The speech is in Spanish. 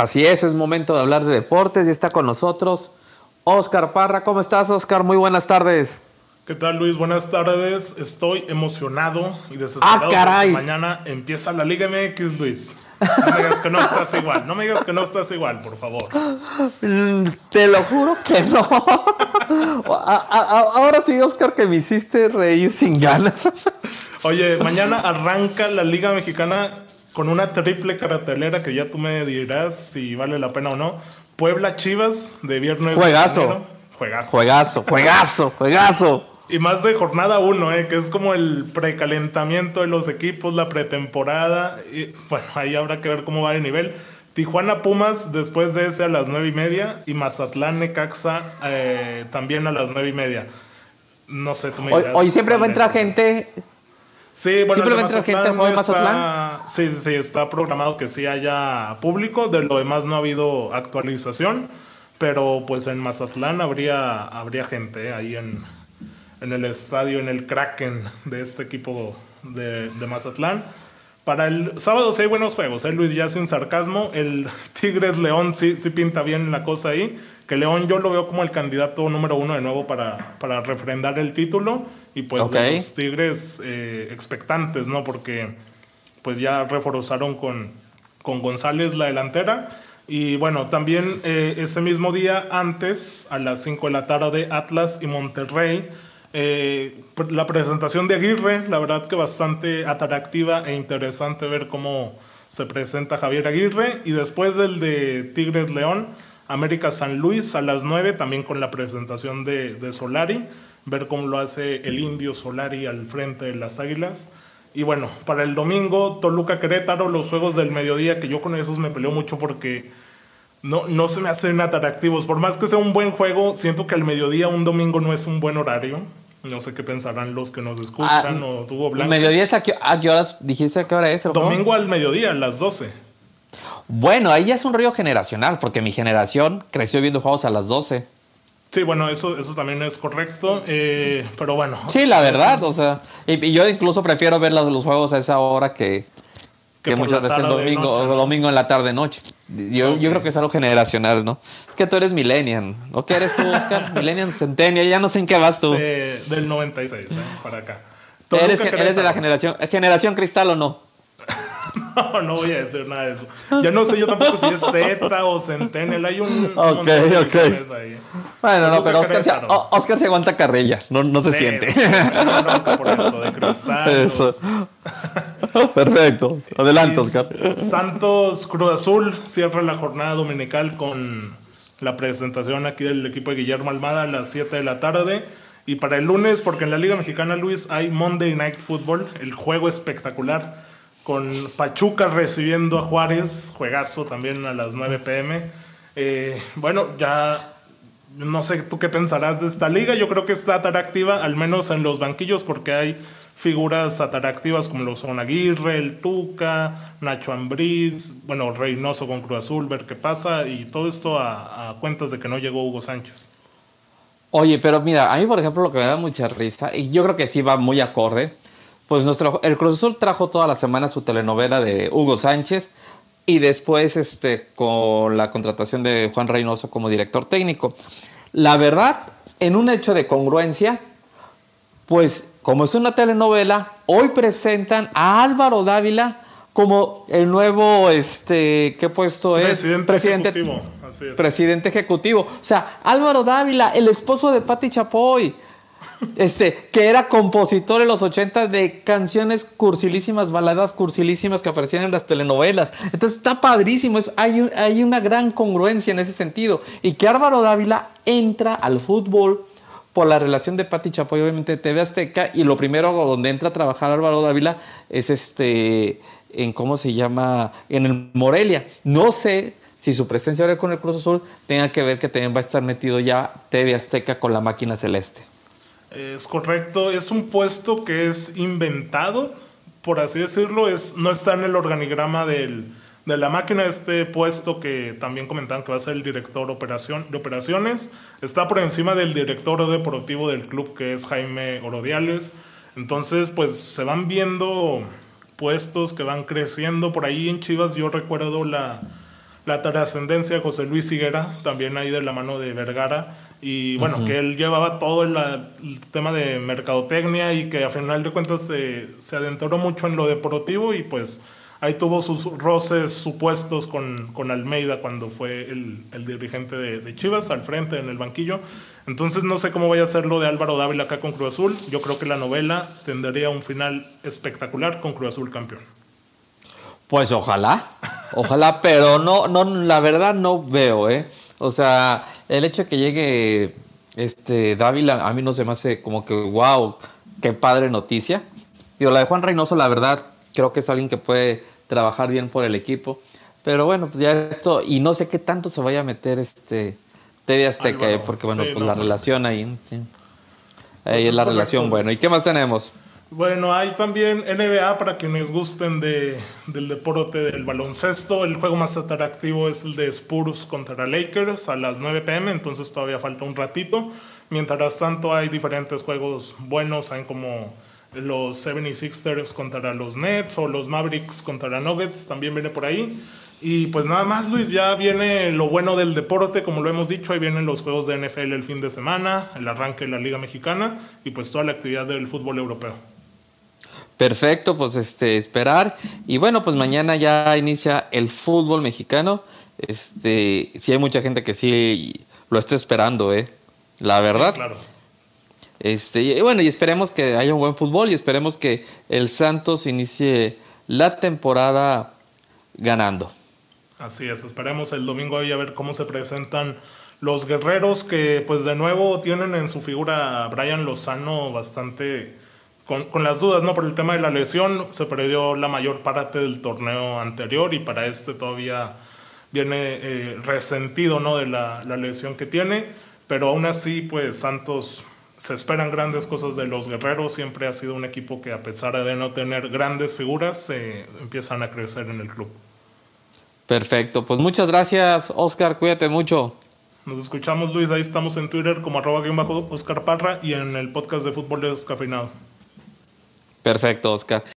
Así es, es momento de hablar de deportes y está con nosotros Oscar Parra. ¿Cómo estás, Oscar? Muy buenas tardes. ¿Qué tal, Luis? Buenas tardes. Estoy emocionado y desesperado. ¡Ah, caray! mañana empieza la Liga MX, Luis. No me digas que no estás igual. No me digas que no estás igual, por favor. Mm, Te lo juro que no. A- a- Ahora sí, Oscar, que me hiciste reír sin ganas. Oye, mañana arranca la Liga Mexicana con una triple cartelera que ya tú me dirás si vale la pena o no. Puebla Chivas de viernes. de Juegazo. enero. Juegazo. Juegazo, juegazo, juegazo. Y más de jornada 1, ¿eh? que es como el precalentamiento de los equipos, la pretemporada. Y, bueno, ahí habrá que ver cómo va el nivel. Tijuana Pumas después de ese a las 9 y media. Y Mazatlán Necaxa eh, también a las 9 y media. No sé, tú me dirás hoy siempre va a entrar gente. Sí, bueno, ¿Siempre el de entrar gente de está- Sí, sí, sí, está programado que sí haya público. De lo demás no ha habido actualización. Pero pues en Mazatlán habría, habría gente ahí en, en el estadio, en el Kraken de este equipo de, de Mazatlán. Para el sábado sí hay buenos juegos, ¿eh? Luis, ya sin sarcasmo. El Tigres León sí, sí pinta bien la cosa ahí. Que León yo lo veo como el candidato número uno de nuevo para, para refrendar el título. Y pues Ok. de los Tigres eh, expectantes, ¿no? Porque pues ya reforzaron con, con González la delantera. Y bueno, también eh, ese mismo día, antes, a las 5 de la tarde, Atlas y Monterrey. eh, la presentación de Aguirre, la verdad que bastante atractiva e interesante ver cómo se presenta Javier Aguirre. Y después del de Tigres León, América San Luis a las 9, también con la presentación de, de Solari. Ver cómo lo hace el indio Solari al frente de las Águilas. Y bueno, para el domingo, Toluca Querétaro, los juegos del mediodía, que yo con esos me peleo mucho porque no, no se me hacen atractivos. Por más que sea un buen juego, siento que al mediodía un domingo no es un buen horario. No sé qué pensarán los que nos escuchan Ah, o tuvo blanco. Mediodía es a qué, a qué horas dijiste a qué hora es el juego? Domingo al mediodía, a las 12. Bueno, ahí ya es un río generacional, porque mi generación creció viendo juegos a las 12. Sí, bueno, eso, eso también es correcto. eh, pero bueno. Sí, la verdad, o sea, y, y yo incluso prefiero ver los, los juegos a esa hora que, que, muchas veces domingo, noche, domingo en la tarde noche. Yo, yo creo que es algo generacional, ¿no? Es que tú eres millennial. ¿O qué eres tú, Oscar? millennial Centennial, ya no sé en qué vas tú. eh, del 96, ¿eh? para acá. ¿Eres, eres de la generación, generación cristal o no? No, no voy a decir nada de eso. Ya no sé yo tampoco si es Z o Centennial. Hay un. Ok, de ok. ahí. Bueno, no, pero Oscar se, Oscar se aguanta carrilla, no, no se Sí, siente. no, por eso, de cristal. Eso. Perfecto. Adelante, Oscar. Santos Cruz Azul cierra la jornada dominical con la presentación aquí del equipo de Guillermo Almada a las 7 de la tarde. Y para el lunes, porque en la Liga Mexicana, Luis, hay Monday Night Football, el juego espectacular, con Pachuca recibiendo a Juárez, juegazo también a las 9 pm. Eh, bueno, ya no sé tú qué pensarás de esta liga. Yo creo que está atractiva, al menos en los banquillos, porque hay figuras atractivas como lo son Aguirre, el Tuca, Nacho Ambriz, bueno, Reynoso con Cruz Azul, ver qué pasa, y todo esto a, a cuentas de que no llegó Hugo Sánchez. Oye, pero mira, a mí, por ejemplo, lo que me da mucha risa, y yo creo que sí va muy acorde, pues nuestro, el Cruz Azul trajo toda la semana su telenovela de Hugo Sánchez y después este, con la contratación de Juan Reynoso como director técnico. La verdad, en un hecho de congruencia, pues como es una telenovela, hoy presentan a Álvaro Dávila como el nuevo, este, ¿qué puesto es? Presidente ejecutivo, así es. Presidente ejecutivo. O sea, Álvaro Dávila, el esposo de Patti Chapoy. Este, que era compositor en los 80 de canciones cursilísimas, baladas cursilísimas que aparecían en las telenovelas. Entonces está padrísimo, es, hay, hay una gran congruencia en ese sentido. Y que Álvaro Dávila entra al fútbol por la relación de Patti Chapoy, obviamente de TV Azteca, y lo primero donde entra a trabajar Álvaro Dávila es este, en cómo se llama, en el Morelia. No sé si su presencia ahora con el Cruz Azul tenga que ver que también va a estar metido ya TV Azteca con la máquina celeste. Es correcto, es un puesto que es inventado, por así decirlo, es, no está en el organigrama de la máquina, este puesto que también comentaban que va a ser el director de operaciones, está por encima del director deportivo del club que es Jaime Orodiales, entonces pues se van viendo puestos que van creciendo. Por ahí en Chivas, yo recuerdo la, la trascendencia de José Luis Higuera, también ahí de la mano de Vergara, y bueno, que él llevaba todo el, el, tema de mercadotecnia y que a final de cuentas se, se adentró mucho en lo deportivo y pues ahí tuvo sus roces supuestos con, con Almeida cuando fue el, el dirigente de, de, Chivas al frente en el banquillo. Entonces no sé cómo vaya a ser lo de Álvaro Dávila acá con Cruz Azul. Yo creo que la novela tendría un final espectacular con Cruz Azul campeón. Pues ojalá, ojalá, pero no, no, la verdad no veo, ¿eh? O sea, el hecho de que llegue este Dávila a mí no se me hace como que wow, qué padre noticia. Digo, la de Juan Reynoso, la verdad, creo que es alguien que puede trabajar bien por el equipo. Pero bueno, pues ya esto, y no sé qué tanto se vaya a meter este TV Azteca, Ay, bueno, porque bueno, sí, pues no, la no. relación ahí, sí. Ahí pues es la relación, bueno. ¿Y qué más tenemos? Bueno, hay también NBA para quienes gusten de, del deporte del baloncesto. El juego más atractivo es el de Spurs contra Lakers a las 9 pm, entonces todavía falta un ratito. Mientras tanto hay diferentes juegos buenos, hay como los 76ers contra los Nets o los Mavericks contra Nuggets, también viene por ahí. Y pues nada más, Luis, ya viene lo bueno del deporte, como lo hemos dicho, ahí vienen los juegos de NFL el fin de semana, el arranque de la Liga Mexicana y pues toda la actividad del fútbol europeo. Perfecto, pues este esperar y bueno, pues mañana ya inicia el fútbol mexicano. Este, sí hay mucha gente que sí lo está esperando, eh. La verdad. Sí, claro. Este, y bueno, y esperemos que haya un buen fútbol y esperemos que el Santos inicie la temporada ganando. Así es, esperemos el domingo ahí a ver cómo se presentan los guerreros que pues de nuevo tienen en su figura a Brian Lozano bastante con, con, las dudas, ¿no? Por el tema de la lesión, se perdió la mayor parte del torneo anterior y para este todavía viene eh, resentido, ¿no? De la, la, lesión que tiene, pero aún así, pues Santos se esperan grandes cosas de los guerreros, siempre ha sido un equipo que a pesar de no tener grandes figuras, eh, empiezan a crecer en el club. Perfecto, pues muchas gracias, Oscar, cuídate mucho. Nos escuchamos, Luis, ahí estamos en Twitter como arroba Oscar Parra y en el podcast de fútbol descafeinado. Perfecto, Oscar.